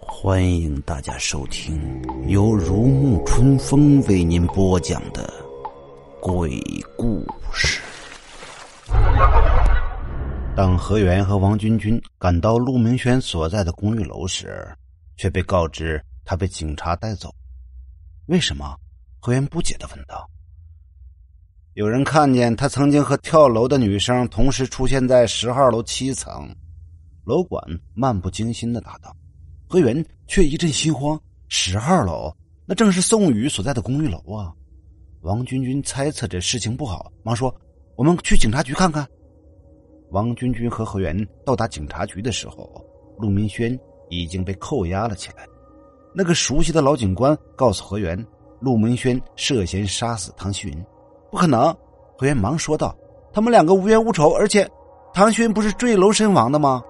欢迎大家收听由如沐春风为您播讲的鬼故事。当何源和王军军赶到陆明轩所在的公寓楼时，却被告知他被警察带走。为什么？何源不解的问道。有人看见他曾经和跳楼的女生同时出现在十号楼七层。楼管漫不经心的答道。何源却一阵心慌，十号楼那正是宋宇所在的公寓楼啊！王军军猜测这事情不好，忙说：“我们去警察局看看。”王军军和何源到达警察局的时候，陆明轩已经被扣押了起来。那个熟悉的老警官告诉何源，陆明轩涉嫌杀死唐旭云。不可能！何源忙说道：“他们两个无冤无仇，而且唐旭云不是坠楼身亡的吗？”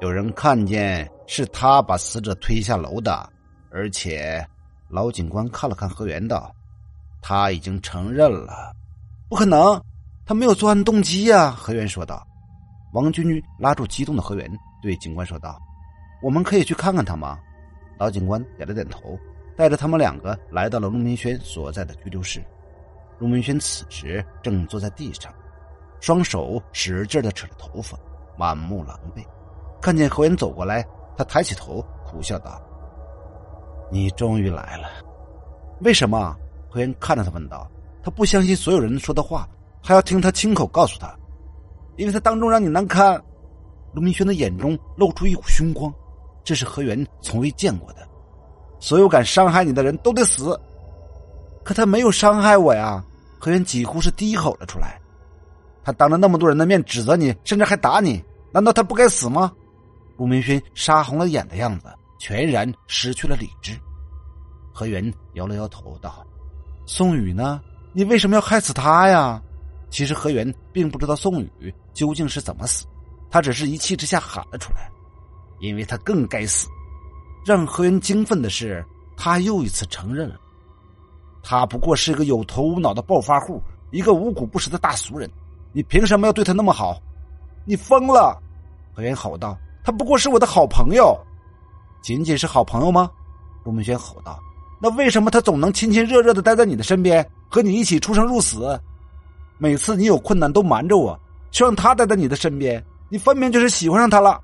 有人看见。是他把死者推下楼的，而且老警官看了看何源道：“他已经承认了，不可能，他没有作案动机呀。”何源说道。王军军拉住激动的何源，对警官说道：“我们可以去看看他吗？”老警官点了点头，带着他们两个来到了陆明轩所在的拘留室。陆明轩此时正坐在地上，双手使劲的扯着头发，满目狼狈。看见何源走过来。他抬起头，苦笑道：“你终于来了，为什么？”何源看着他问道。他不相信所有人说的话，还要听他亲口告诉他，因为他当众让你难堪。陆明轩的眼中露出一股凶光，这是何源从未见过的。所有敢伤害你的人都得死。可他没有伤害我呀！何源几乎是低吼了出来。他当着那么多人的面指责你，甚至还打你，难道他不该死吗？陆明轩杀红了眼的样子，全然失去了理智。何源摇了摇头道：“宋宇呢？你为什么要害死他呀？”其实何源并不知道宋宇究竟是怎么死，他只是一气之下喊了出来，因为他更该死。让何源惊愤的是，他又一次承认了，他不过是一个有头无脑的暴发户，一个无古不食的大俗人。你凭什么要对他那么好？你疯了！何源吼道。他不过是我的好朋友，仅仅是好朋友吗？陆明轩吼道：“那为什么他总能亲亲热热的待在你的身边，和你一起出生入死？每次你有困难都瞒着我，却让他待在你的身边，你分明就是喜欢上他了。”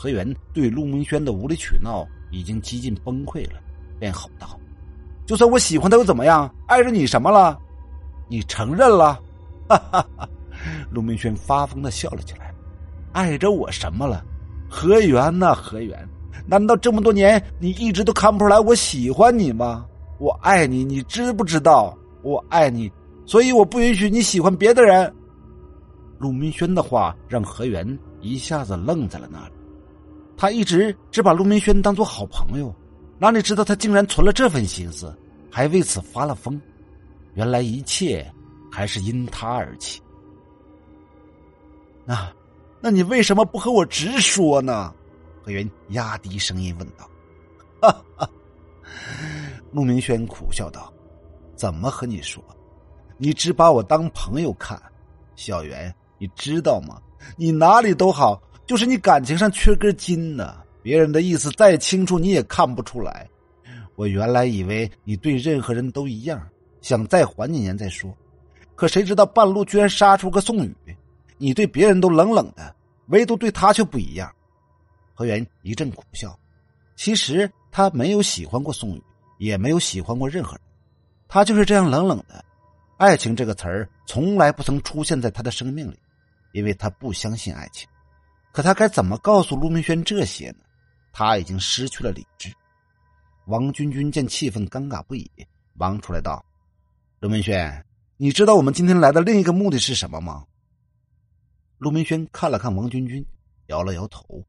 何源对陆明轩的无理取闹已经几近崩溃了，便吼道：“就算我喜欢他又怎么样？碍着你什么了？你承认了？”哈哈哈！陆明轩发疯的笑了起来：“碍着我什么了？”何源呐，何源，难道这么多年你一直都看不出来我喜欢你吗？我爱你，你知不知道？我爱你，所以我不允许你喜欢别的人。陆明轩的话让何源一下子愣在了那里。他一直只把陆明轩当做好朋友，哪里知道他竟然存了这份心思，还为此发了疯。原来一切还是因他而起。那。那你为什么不和我直说呢？何源压低声音问道。哈哈，陆明轩苦笑道：“怎么和你说？你只把我当朋友看。小袁，你知道吗？你哪里都好，就是你感情上缺根筋呢。别人的意思再清楚，你也看不出来。我原来以为你对任何人都一样，想再缓几年再说。可谁知道半路居然杀出个宋宇。”你对别人都冷冷的，唯独对他却不一样。何源一阵苦笑。其实他没有喜欢过宋宇，也没有喜欢过任何人，他就是这样冷冷的。爱情这个词儿从来不曾出现在他的生命里，因为他不相信爱情。可他该怎么告诉陆明轩这些呢？他已经失去了理智。王君君见气氛尴尬不已，忙出来道：“陆明轩，你知道我们今天来的另一个目的是什么吗？”陆明轩看了看王君君，摇了摇头。